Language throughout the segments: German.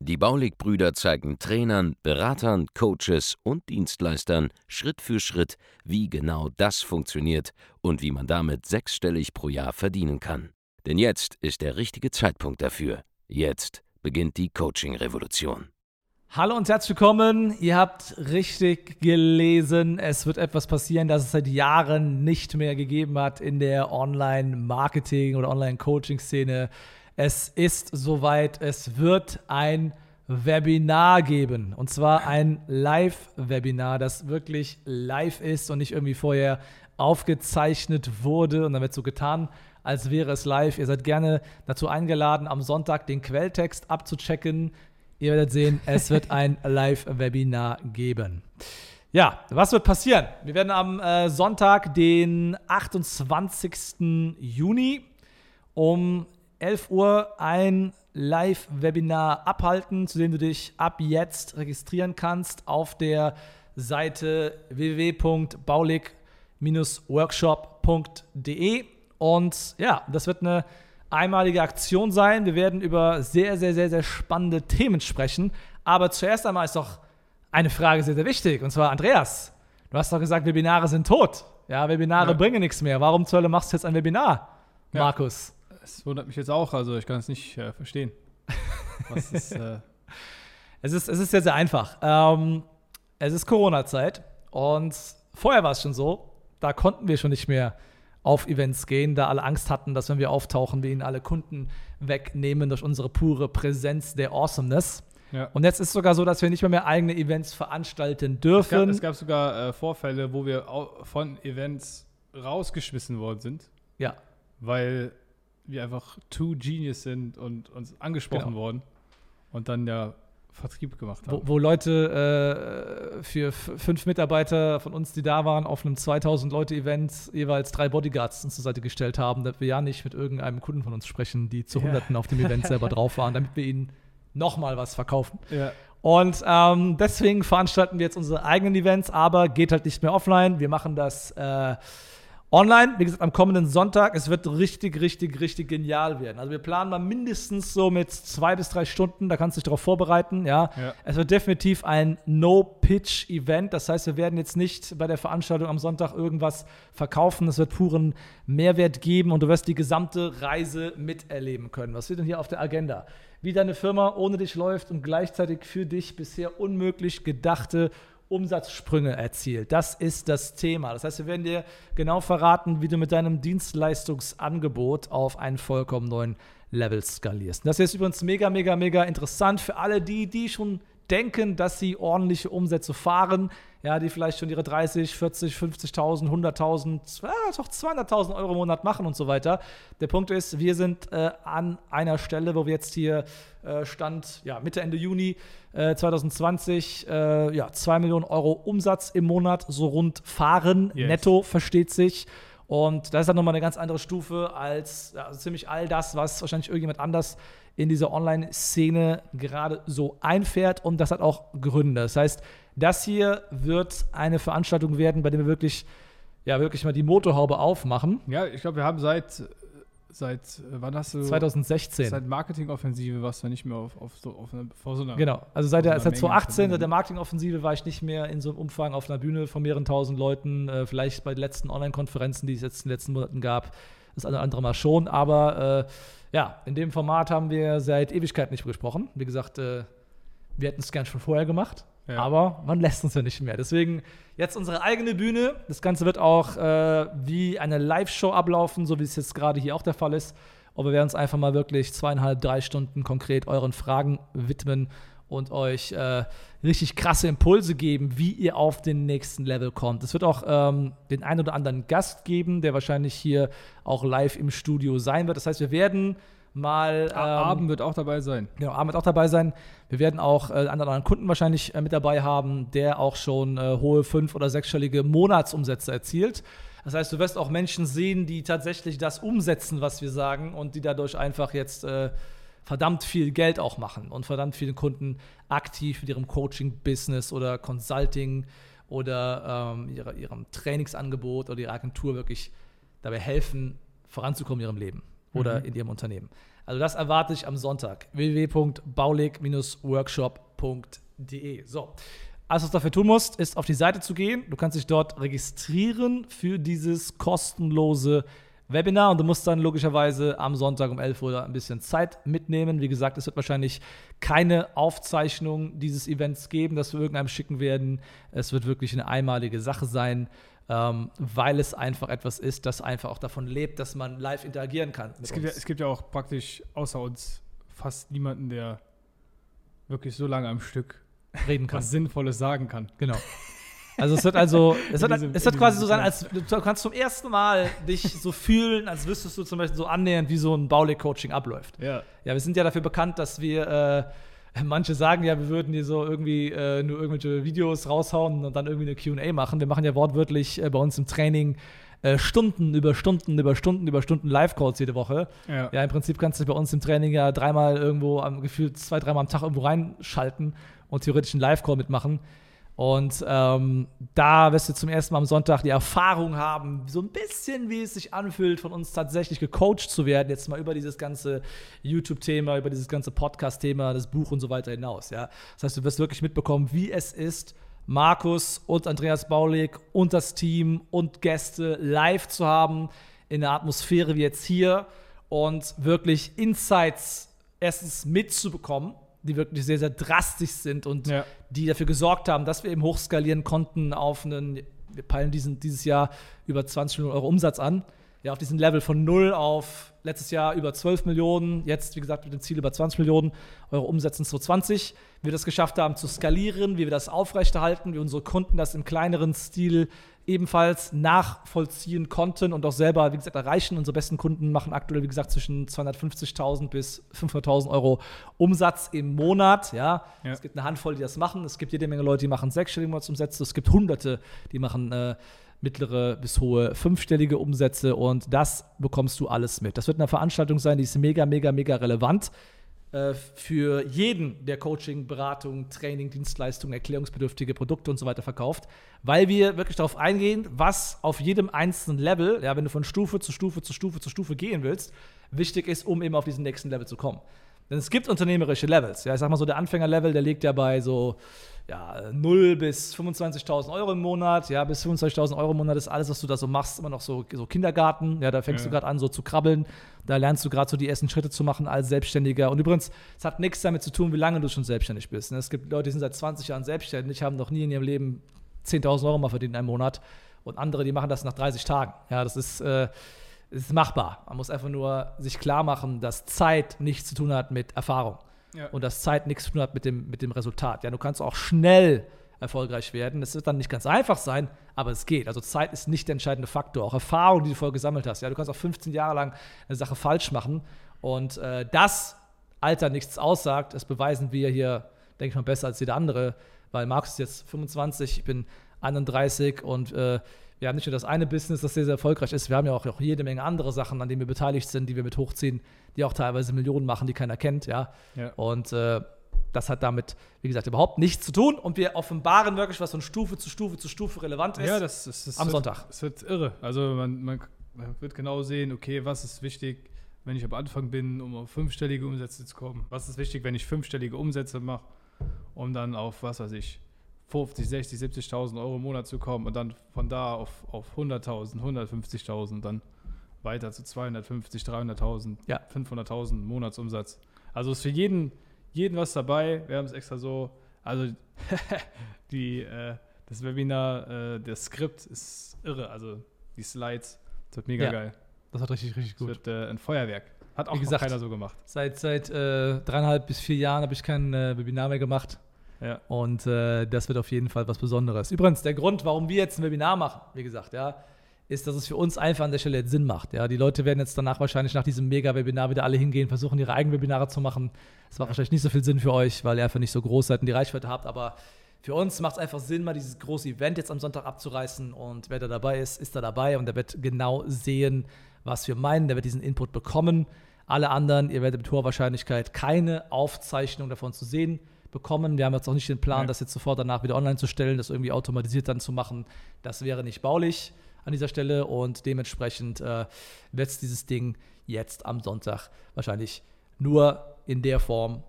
Die Baulig-Brüder zeigen Trainern, Beratern, Coaches und Dienstleistern Schritt für Schritt, wie genau das funktioniert und wie man damit sechsstellig pro Jahr verdienen kann. Denn jetzt ist der richtige Zeitpunkt dafür. Jetzt beginnt die Coaching-Revolution. Hallo und herzlich willkommen. Ihr habt richtig gelesen. Es wird etwas passieren, das es seit Jahren nicht mehr gegeben hat in der Online-Marketing- oder Online-Coaching-Szene. Es ist soweit, es wird ein Webinar geben. Und zwar ein Live-Webinar, das wirklich live ist und nicht irgendwie vorher aufgezeichnet wurde. Und dann wird so getan, als wäre es live. Ihr seid gerne dazu eingeladen, am Sonntag den Quelltext abzuchecken. Ihr werdet sehen, es wird ein Live-Webinar geben. Ja, was wird passieren? Wir werden am äh, Sonntag, den 28. Juni um 11 Uhr ein Live-Webinar abhalten, zu dem du dich ab jetzt registrieren kannst auf der Seite www.baulig-workshop.de. Und ja, das wird eine einmalige Aktion sein. Wir werden über sehr, sehr, sehr, sehr spannende Themen sprechen. Aber zuerst einmal ist doch eine Frage sehr, sehr wichtig. Und zwar, Andreas, du hast doch gesagt, Webinare sind tot. Ja, Webinare ja. bringen nichts mehr. Warum zur Hölle machst du jetzt ein Webinar, ja. Markus? Es wundert mich jetzt auch, also ich kann es nicht äh, verstehen. ist, äh es, ist, es ist sehr, sehr einfach. Ähm, es ist Corona-Zeit und vorher war es schon so, da konnten wir schon nicht mehr auf Events gehen, da alle Angst hatten, dass wenn wir auftauchen, wir ihnen alle Kunden wegnehmen durch unsere pure Präsenz der Awesomeness. Ja. Und jetzt ist es sogar so, dass wir nicht mehr, mehr eigene Events veranstalten dürfen. Es gab, es gab sogar äh, Vorfälle, wo wir von Events rausgeschmissen worden sind. Ja. Weil wir einfach too genius sind und uns angesprochen genau. worden und dann ja Vertrieb gemacht haben. Wo, wo Leute äh, für fünf Mitarbeiter von uns, die da waren, auf einem 2000-Leute-Event jeweils drei Bodyguards uns zur Seite gestellt haben, damit wir ja nicht mit irgendeinem Kunden von uns sprechen, die zu Hunderten auf dem Event selber drauf waren, damit wir ihnen nochmal was verkaufen. Ja. Und ähm, deswegen veranstalten wir jetzt unsere eigenen Events, aber geht halt nicht mehr offline. Wir machen das äh, Online, wie gesagt, am kommenden Sonntag. Es wird richtig, richtig, richtig genial werden. Also wir planen mal mindestens so mit zwei bis drei Stunden. Da kannst du dich darauf vorbereiten. Ja. ja. Es wird definitiv ein No-Pitch-Event. Das heißt, wir werden jetzt nicht bei der Veranstaltung am Sonntag irgendwas verkaufen. Es wird puren Mehrwert geben und du wirst die gesamte Reise miterleben können. Was steht denn hier auf der Agenda? Wie deine Firma ohne dich läuft und gleichzeitig für dich bisher unmöglich gedachte Umsatzsprünge erzielt. Das ist das Thema. Das heißt, wir werden dir genau verraten, wie du mit deinem Dienstleistungsangebot auf einen vollkommen neuen Level skalierst. das ist übrigens mega, mega, mega interessant für alle die, die schon denken, dass sie ordentliche Umsätze fahren, ja, die vielleicht schon ihre 30, 40, 50.000, 100.000, ja, doch 200.000 Euro im Monat machen und so weiter. Der Punkt ist, wir sind äh, an einer Stelle, wo wir jetzt hier äh, Stand ja, Mitte, Ende Juni äh, 2020 äh, ja, 2 Millionen Euro Umsatz im Monat so rund fahren. Yes. Netto versteht sich. Und das ist dann nochmal eine ganz andere Stufe als ja, ziemlich all das, was wahrscheinlich irgendjemand anders in dieser Online-Szene gerade so einfährt. Und das hat auch Gründe. Das heißt, das hier wird eine Veranstaltung werden, bei der wir wirklich, ja, wirklich mal die Motorhaube aufmachen. Ja, ich glaube, wir haben seit seit wann hast du 2016 seit Marketingoffensive warst du nicht mehr auf, auf so auf eine, vor so einer genau. Also seit der seit 2018 seit der Marketingoffensive war ich nicht mehr in so einem Umfang auf einer Bühne von mehreren tausend Leuten äh, vielleicht bei den letzten Online-Konferenzen die es jetzt in den letzten Monaten gab das eine andere Mal schon. Aber äh, ja in dem Format haben wir seit Ewigkeit nicht gesprochen. Wie gesagt äh, wir hätten es gern schon vorher gemacht ja. aber man lässt uns ja nicht mehr deswegen Jetzt unsere eigene Bühne. Das Ganze wird auch äh, wie eine Live-Show ablaufen, so wie es jetzt gerade hier auch der Fall ist. Aber wir werden uns einfach mal wirklich zweieinhalb, drei Stunden konkret euren Fragen widmen und euch äh, richtig krasse Impulse geben, wie ihr auf den nächsten Level kommt. Es wird auch ähm, den einen oder anderen Gast geben, der wahrscheinlich hier auch live im Studio sein wird. Das heißt, wir werden mal. Ähm, Abend wird auch dabei sein. Genau, Abend wird auch dabei sein. Wir werden auch äh, einen anderen Kunden wahrscheinlich äh, mit dabei haben, der auch schon äh, hohe fünf- oder sechsstellige Monatsumsätze erzielt. Das heißt, du wirst auch Menschen sehen, die tatsächlich das umsetzen, was wir sagen und die dadurch einfach jetzt äh, verdammt viel Geld auch machen und verdammt vielen Kunden aktiv mit ihrem Coaching-Business oder Consulting oder ähm, ihre, ihrem Trainingsangebot oder ihrer Agentur wirklich dabei helfen, voranzukommen in ihrem Leben oder Mhm. in ihrem Unternehmen. Also das erwarte ich am Sonntag. www.baulig-workshop.de. So. Alles, was du dafür tun musst, ist auf die Seite zu gehen. Du kannst dich dort registrieren für dieses kostenlose Webinar und du musst dann logischerweise am Sonntag um 11 Uhr ein bisschen Zeit mitnehmen. Wie gesagt, es wird wahrscheinlich keine Aufzeichnung dieses Events geben, das wir irgendeinem schicken werden. Es wird wirklich eine einmalige Sache sein, ähm, weil es einfach etwas ist, das einfach auch davon lebt, dass man live interagieren kann. Es gibt, ja, es gibt ja auch praktisch außer uns fast niemanden, der wirklich so lange am Stück reden kann. was Sinnvolles sagen kann. Genau. Also es wird also, es wird, diesem- es wird quasi so sein, als du kannst zum ersten Mal dich so fühlen, als wüsstest du zum Beispiel so annähernd, wie so ein Baulig-Coaching abläuft. Ja. Ja, wir sind ja dafür bekannt, dass wir, äh, manche sagen ja, wir würden hier so irgendwie äh, nur irgendwelche Videos raushauen und dann irgendwie eine Q&A machen. Wir machen ja wortwörtlich äh, bei uns im Training äh, Stunden über Stunden über Stunden über Stunden Live-Calls jede Woche. Ja. Ja, im Prinzip kannst du dich bei uns im Training ja dreimal irgendwo am gefühlt zwei, dreimal am Tag irgendwo reinschalten und theoretisch einen Live-Call mitmachen. Und ähm, da wirst du zum ersten Mal am Sonntag die Erfahrung haben, so ein bisschen wie es sich anfühlt, von uns tatsächlich gecoacht zu werden, jetzt mal über dieses ganze YouTube-Thema, über dieses ganze Podcast-Thema, das Buch und so weiter hinaus. Ja? Das heißt, du wirst wirklich mitbekommen, wie es ist, Markus und Andreas Baulig und das Team und Gäste live zu haben, in der Atmosphäre wie jetzt hier und wirklich Insights erstens mitzubekommen, die wirklich sehr, sehr drastisch sind und Ja. die dafür gesorgt haben, dass wir eben hochskalieren konnten auf einen, wir peilen diesen, dieses Jahr über 20 Millionen Euro Umsatz an. Ja, auf diesen Level von 0 auf letztes Jahr über 12 Millionen, jetzt wie gesagt mit dem Ziel über 20 Millionen Euro Umsätzen 2020. Wie wir das geschafft haben zu skalieren, wie wir das aufrechterhalten, wie unsere Kunden das im kleineren Stil ebenfalls nachvollziehen konnten und auch selber, wie gesagt, erreichen. Unsere besten Kunden machen aktuell, wie gesagt, zwischen 250.000 bis 500.000 Euro Umsatz im Monat. Ja, Ja. es gibt eine Handvoll, die das machen. Es gibt jede Menge Leute, die machen sechsstellige Monatsumsätze. Es gibt Hunderte, die machen äh, mittlere bis hohe fünfstellige Umsätze und das bekommst du alles mit. Das wird eine Veranstaltung sein, die ist mega, mega, mega relevant äh, für jeden, der Coaching, Beratung, Training, Dienstleistungen, erklärungsbedürftige Produkte und so weiter verkauft, weil wir wirklich darauf eingehen, was auf jedem einzelnen Level, ja, wenn du von Stufe zu Stufe zu Stufe zu Stufe gehen willst, wichtig ist, um eben auf diesen nächsten Level zu kommen. Denn es gibt unternehmerische Levels. Ja, ich sag mal so, der Anfängerlevel, der liegt ja bei so ja, 0 bis 25.000 Euro im Monat. Ja, bis 25.000 Euro im Monat ist alles, was du da so machst, immer noch so, so Kindergarten. Ja, da fängst Ja. du gerade an, so zu krabbeln. Da lernst du gerade so die ersten Schritte zu machen als Selbstständiger. Und übrigens, es hat nichts damit zu tun, wie lange du schon selbstständig bist. ne? Es gibt Leute, die sind seit 20 Jahren selbstständig, haben noch nie in ihrem Leben 10.000 Euro mal verdient in einem Monat. Und andere, die machen das nach 30 Tagen. Ja, das ist, äh, ist machbar. Man muss einfach nur sich klar machen, dass Zeit nichts zu tun hat mit Erfahrung Ja. und dass Zeit nichts zu tun hat mit dem, mit dem Resultat. Ja, du kannst auch schnell erfolgreich werden. Es wird dann nicht ganz einfach sein, aber es geht. Also Zeit ist nicht der entscheidende Faktor. Auch Erfahrung, die du vorher gesammelt hast. Ja, du kannst auch 15 Jahre lang eine Sache falsch machen und äh, das Alter nichts aussagt, das beweisen wir hier, denke ich mal, besser als jeder andere, weil Markus ist jetzt 25, ich bin 31 und äh, wir haben nicht nur das eine Business, das sehr, sehr erfolgreich ist, wir haben ja auch, auch jede Menge andere Sachen, an denen wir beteiligt sind, die wir mit hochziehen, die auch teilweise Millionen machen, die keiner kennt, ja. Ja. Und äh, das hat damit, wie gesagt, überhaupt nichts zu tun. Und wir offenbaren wirklich, was von Stufe zu Stufe zu Stufe relevant ist. Ja, das, das, das Am wird, Sonntag. Es wird irre. Also man, man, man wird genau sehen, okay, was ist wichtig, wenn ich am Anfang bin, um auf fünfstellige Umsätze zu kommen. Was ist wichtig, wenn ich fünfstellige Umsätze mache, um dann auf, was weiß ich, 50, 60, 70.000 Euro im Monat zu kommen und dann von da auf, auf 100.000, 150.000, dann weiter zu 250, 300.000, Ja. 500.000 Monatsumsatz. Also ist für jeden, jeden was dabei. Wir haben es extra so, also die, äh, das Webinar, äh, das Skript ist irre, also die Slides, das wird mega Ja, geil. Das hat richtig, richtig Das wird äh, ein Feuerwerk. Hat auch Wie gesagt, keiner so gemacht. Seit, seit äh, dreieinhalb bis vier Jahren habe ich kein äh, Webinar mehr gemacht. Ja. Und äh, das wird auf jeden Fall was Besonderes. Übrigens, der Grund, warum wir jetzt ein Webinar machen, wie gesagt, ja, ist, dass es für uns einfach an der Stelle jetzt Sinn macht. Ja, die Leute werden jetzt danach wahrscheinlich nach diesem Mega-Webinar wieder alle hingehen, versuchen ihre eigenen Webinare zu machen. Das macht wahrscheinlich nicht so viel Sinn für euch, weil ihr einfach nicht so groß seid und die Reichweite habt, aber für uns macht es einfach Sinn, mal dieses große Event jetzt am Sonntag abzureißen und wer da dabei ist, ist da dabei und der wird genau sehen, was wir meinen, der wird diesen Input bekommen. Alle anderen, ihr werdet mit hoher Wahrscheinlichkeit keine Aufzeichnung davon zu sehen bekommen. Wir haben jetzt auch nicht den Plan, Nee. das jetzt sofort danach wieder online zu stellen, das irgendwie automatisiert dann zu machen. Das wäre nicht baulich an dieser Stelle und dementsprechend äh, wird es dieses Ding jetzt am Sonntag wahrscheinlich nur in der Form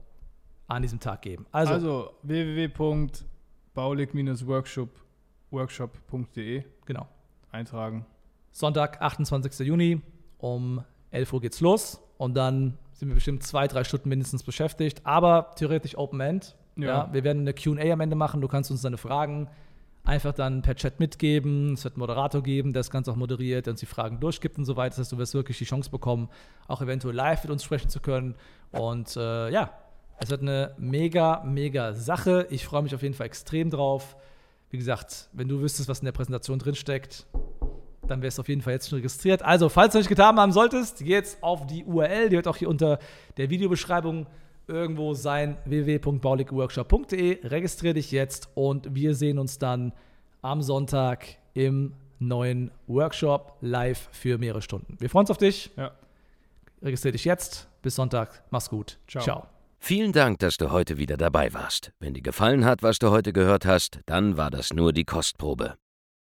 an diesem Tag geben. Also, Also, www.baulig-workshop.de genau. eintragen. Sonntag, 28. Juni, um 11 Uhr geht's los und dann sind wir bestimmt zwei, drei Stunden mindestens beschäftigt, aber theoretisch Open End. Ja. Ja. wir werden eine QA am Ende machen. Du kannst uns deine Fragen einfach dann per Chat mitgeben. Es wird einen Moderator geben, der das Ganze auch moderiert, der uns die Fragen durchgibt und so weiter. Das heißt, du wirst wirklich die Chance bekommen, auch eventuell live mit uns sprechen zu können. Und äh, ja, es wird eine mega, mega Sache. Ich freue mich auf jeden Fall extrem drauf. Wie gesagt, wenn du wüsstest, was in der Präsentation drinsteckt, dann wärst du auf jeden Fall jetzt schon registriert. Also, falls du nicht getan haben solltest, jetzt auf die URL, die wird auch hier unter der Videobeschreibung irgendwo sein, www.bauligworkshop.de. Registriere dich jetzt und wir sehen uns dann am Sonntag im neuen Workshop live für mehrere Stunden. Wir freuen uns auf dich. Ja. Registriere dich jetzt. Bis Sonntag. Mach's gut. Ciao. Ciao. Vielen Dank, dass du heute wieder dabei warst. Wenn dir gefallen hat, was du heute gehört hast, dann war das nur die Kostprobe.